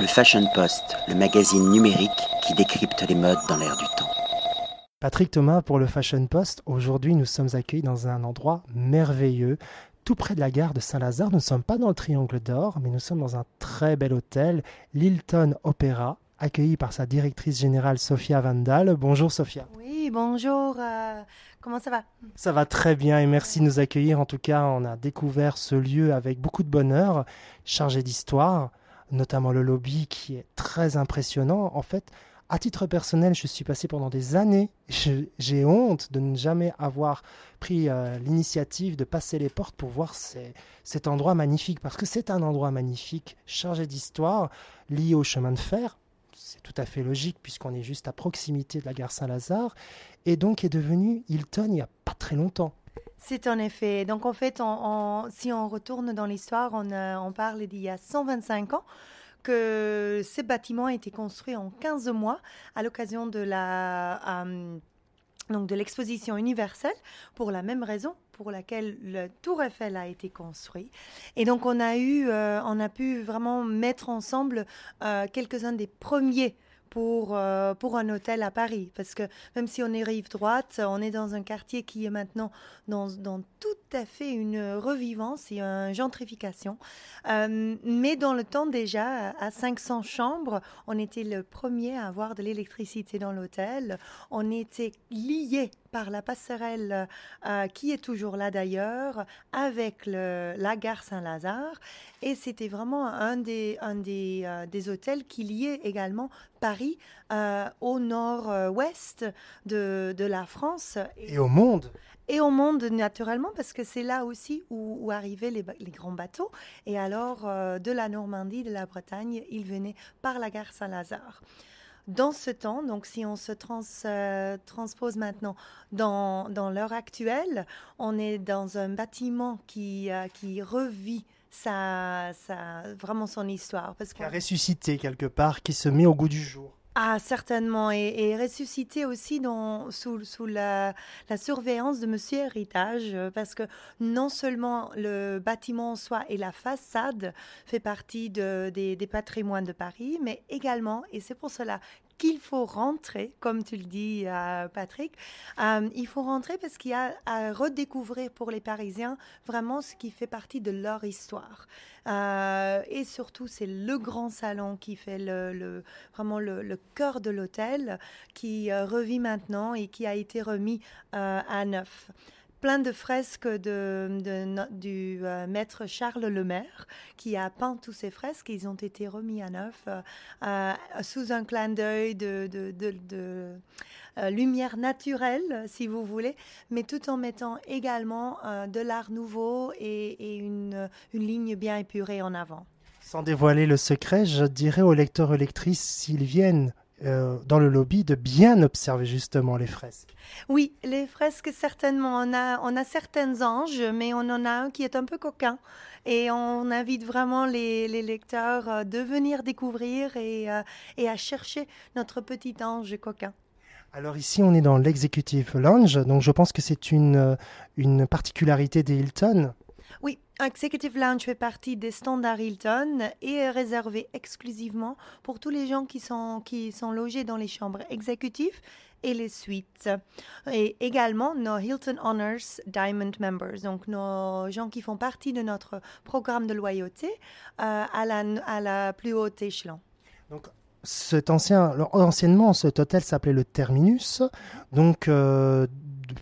Le Fashion Post, le magazine numérique qui décrypte les modes dans l'air du temps. Patrick Thomas pour le Fashion Post. Aujourd'hui, nous sommes accueillis dans un endroit merveilleux, tout près de la gare de Saint-Lazare. Nous ne sommes pas dans le Triangle d'Or, mais nous sommes dans un très bel hôtel, l'Hilton Opera, accueilli par sa directrice générale Sophia Vandal. Bonjour Sophia. Oui, bonjour. euh, comment ça va? Ça va très bien et merci de nous accueillir. En tout cas, on a découvert ce lieu avec beaucoup de bonheur, chargé d'histoire, notamment le lobby qui est très impressionnant. En fait, à titre personnel, je suis passé pendant des années. J'ai honte de ne jamais avoir pris euh, l'initiative de passer les portes pour voir cet endroit magnifique, parce que c'est un endroit magnifique, chargé d'histoire, lié au chemin de fer. C'est tout à fait logique puisqu'on est juste à proximité de la gare Saint-Lazare et donc est devenu Hilton il n'y a pas très longtemps. C'est en effet. Donc en fait, si on retourne dans l'histoire, on, euh, parle d'il y a 125 ans que ce bâtiment a été construit en 15 mois à l'occasion de la euh, donc de l'exposition universelle pour la même raison pour laquelle le Tour Eiffel a été construit. Et donc on a eu, euh, on a pu vraiment mettre ensemble quelques-uns des premiers pour, euh, pour un hôtel à Paris. Parce que même si on est rive droite, on est dans un quartier qui est maintenant dans, dans tout à fait une revivance et une gentrification. Euh, mais dans le temps déjà, à 500 chambres, on était le premier à avoir de l'électricité dans l'hôtel. On était lié par la passerelle euh, qui est toujours là d'ailleurs, avec le- la gare Saint-Lazare. Et c'était vraiment un des, un des, euh, des hôtels qui liait également Paris euh, au nord-ouest de, de la France Et au monde, et au monde naturellement parce que c'est là aussi où, où arrivaient les, les grands bateaux. Et alors, de la Normandie, de la Bretagne, ils venaient par la gare Saint-Lazare. Dans ce temps, donc si on se trans- euh, transpose maintenant dans, dans l'heure actuelle, on est dans un bâtiment qui, euh, qui revit sa, sa, vraiment son histoire. Parce qui a ressuscité quelque part, qui se met au goût du jour. ah, certainement, et, et ressuscité aussi dans, sous, sous la, la surveillance de Monsieur Héritage, parce que non seulement le bâtiment en soi et la façade fait partie de- des, des patrimoines de Paris, mais également, et c'est pour cela qu'il faut rentrer, comme tu le dis, euh, Patrick, euh, il faut rentrer parce qu'il y a à redécouvrir pour les Parisiens vraiment ce qui fait partie de leur histoire. Euh, et surtout, c'est le grand salon qui fait le, vraiment le, le cœur de l'hôtel, qui revit maintenant et qui a été remis à neuf. Plein de fresques de, du euh, maître Charles Lemaire, qui a peint tous ces fresques. Ils ont été remis à neuf euh, euh, sous un clin d'œil de, lumière naturelle, si vous voulez, mais tout en mettant également de l'art nouveau et, et une, une ligne bien épurée en avant. Sans dévoiler le secret, je dirais aux lecteurs et lectrices, s'ils viennent euh, dans le lobby, de bien observer justement les fresques. Oui, les fresques, certainement. On a, on a certains anges, mais on en a un qui est un peu coquin. Et on invite vraiment les, les lecteurs euh, de venir découvrir et, euh, et à chercher notre petit ange coquin. Alors ici, on est dans l'Executive Lounge, donc je pense que c'est une, une particularité des Hilton. Oui, Executive Lounge fait partie des standards Hilton et est réservé exclusivement pour tous les gens qui sont, qui sont logés dans les chambres exécutives et les suites. Et également nos Hilton Honors Diamond Members, donc nos gens qui font partie de notre programme de loyauté euh, à, la, à la plus haute échelon. Donc, cet ancien, anciennement, cet hôtel s'appelait le Terminus. Donc, euh,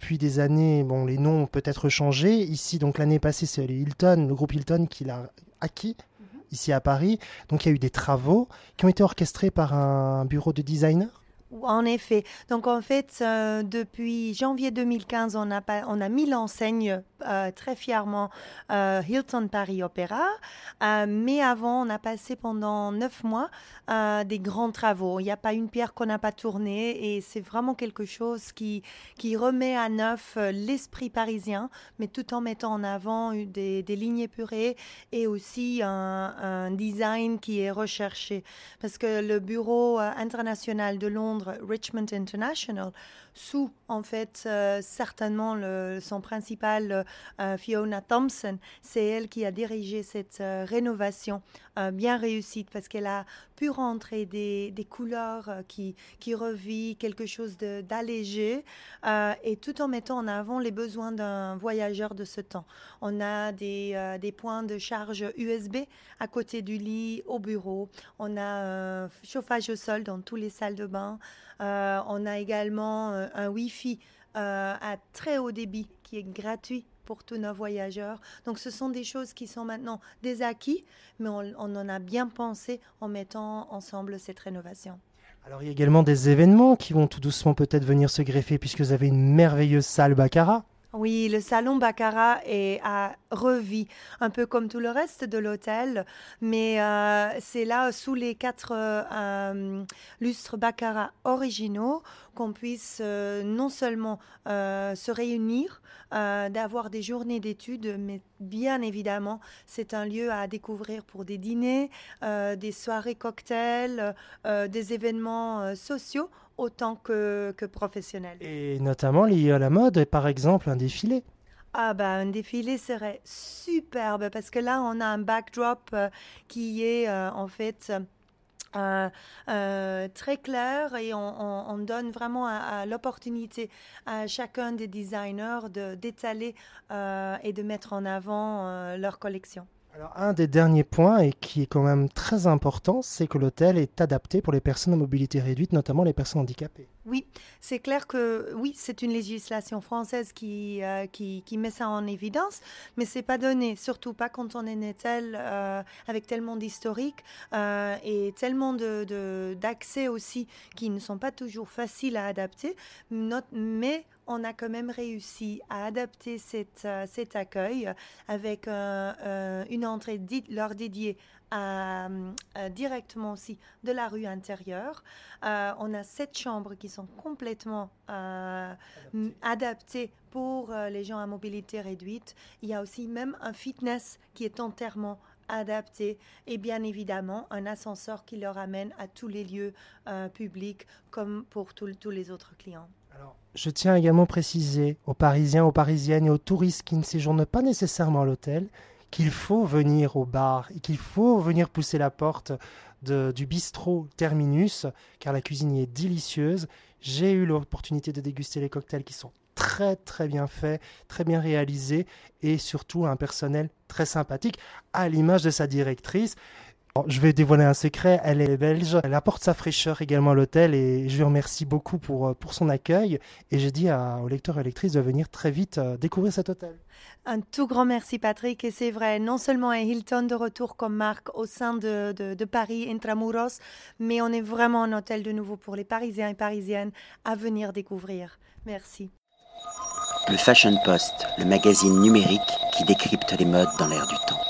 depuis des années, bon, les noms ont peut-être changé. Ici, donc l'année passée, c'est le Hilton, le groupe Hilton qui l'a acquis ici à Paris. Donc, il y a eu des travaux qui ont été orchestrés par un bureau de designer. En effet. Donc, en fait, euh, depuis janvier 2015, on a, pas- on a mis l'enseigne euh, très fièrement euh, Hilton Paris Opéra. Euh, mais avant, on a passé pendant neuf mois euh, des grands travaux. Il n'y a pas une pierre qu'on n'a pas tournée et c'est vraiment quelque chose qui, qui remet à neuf l'esprit parisien, mais tout en mettant en avant des, des lignes épurées et aussi un, design qui est recherché. Parce que le bureau international de Londres, Richmond International, sous en fait euh, certainement son principal Fiona Thompson. C'est elle qui a dirigé cette rénovation bien réussie parce qu'elle a pu rentrer des, des couleurs qui, qui revit quelque chose d'allégé et tout en mettant en avant les besoins d'un voyageur de ce temps. On a des, des points de charge USB à côté du lit, au bureau. On a chauffage au sol dans toutes les salles de bain. Euh, on a également euh, un Wi-Fi euh, à très haut débit qui est gratuit pour tous nos voyageurs. Donc ce sont des choses qui sont maintenant des acquis, mais on, on en a bien pensé en mettant ensemble cette rénovation. Alors il y a également des événements qui vont tout doucement peut-être venir se greffer puisque vous avez une merveilleuse salle Baccarat. Oui, le salon Baccarat est à un peu comme tout le reste de l'hôtel, mais euh, c'est là sous les quatre euh, lustres Baccarat originaux qu'on puisse euh, non seulement se réunir, d'avoir des journées d'études, mais bien évidemment, c'est un lieu à découvrir pour des dîners, des soirées cocktails, des événements sociaux autant que, que professionnel. Et notamment lié à la mode, par exemple un défilé. Ah bah un défilé serait superbe parce que là on a un backdrop euh, qui est euh, en fait euh, très clair et on, donne vraiment à, l'opportunité à chacun des designers d'étaler et de mettre en avant leur collection. Alors, un des derniers points, et qui est quand même très important, c'est que l'hôtel est adapté pour les personnes à mobilité réduite, notamment les personnes handicapées. Oui, c'est clair que oui, c'est une législation française qui, euh, qui, qui, met ça en évidence, mais c'est pas donné, surtout pas quand on est né tel, euh, avec tellement d'historique euh, et tellement d'accès de, aussi qui ne sont pas toujours faciles à adapter, mais on a quand même réussi à adapter cette, cet accueil avec une entrée leur dédiée à, directement aussi de la rue intérieure. Euh, on a sept chambres qui sont complètement euh, adaptées pour euh, les gens à mobilité réduite. Il y a aussi même un fitness qui est entièrement adapté et bien évidemment un ascenseur qui leur amène à tous les lieux publics comme pour tous les autres clients. Je tiens également à préciser aux Parisiens, aux Parisiennes et aux touristes qui ne séjournent pas nécessairement à l'hôtel qu'il faut venir au bar et qu'il faut venir pousser la porte du bistrot Terminus, car la cuisine y est délicieuse. J'ai eu l'opportunité de déguster les cocktails qui sont très très bien faits, très bien réalisés et surtout un personnel très sympathique, à l'image de sa directrice. Je vais dévoiler un secret, elle est belge, elle apporte sa fraîcheur également à l'hôtel et je lui remercie beaucoup pour, pour son accueil et j'ai dit aux lecteurs et lectrices de venir très vite euh, découvrir cet hôtel. Un tout grand merci Patrick et c'est vrai, non seulement est Hilton de retour comme marque au sein de, de, Paris Intramuros, mais on est vraiment un hôtel de nouveau pour les Parisiens et Parisiennes à venir découvrir. Merci. Le Fashion Post, le magazine numérique qui décrypte les modes dans l'air du temps.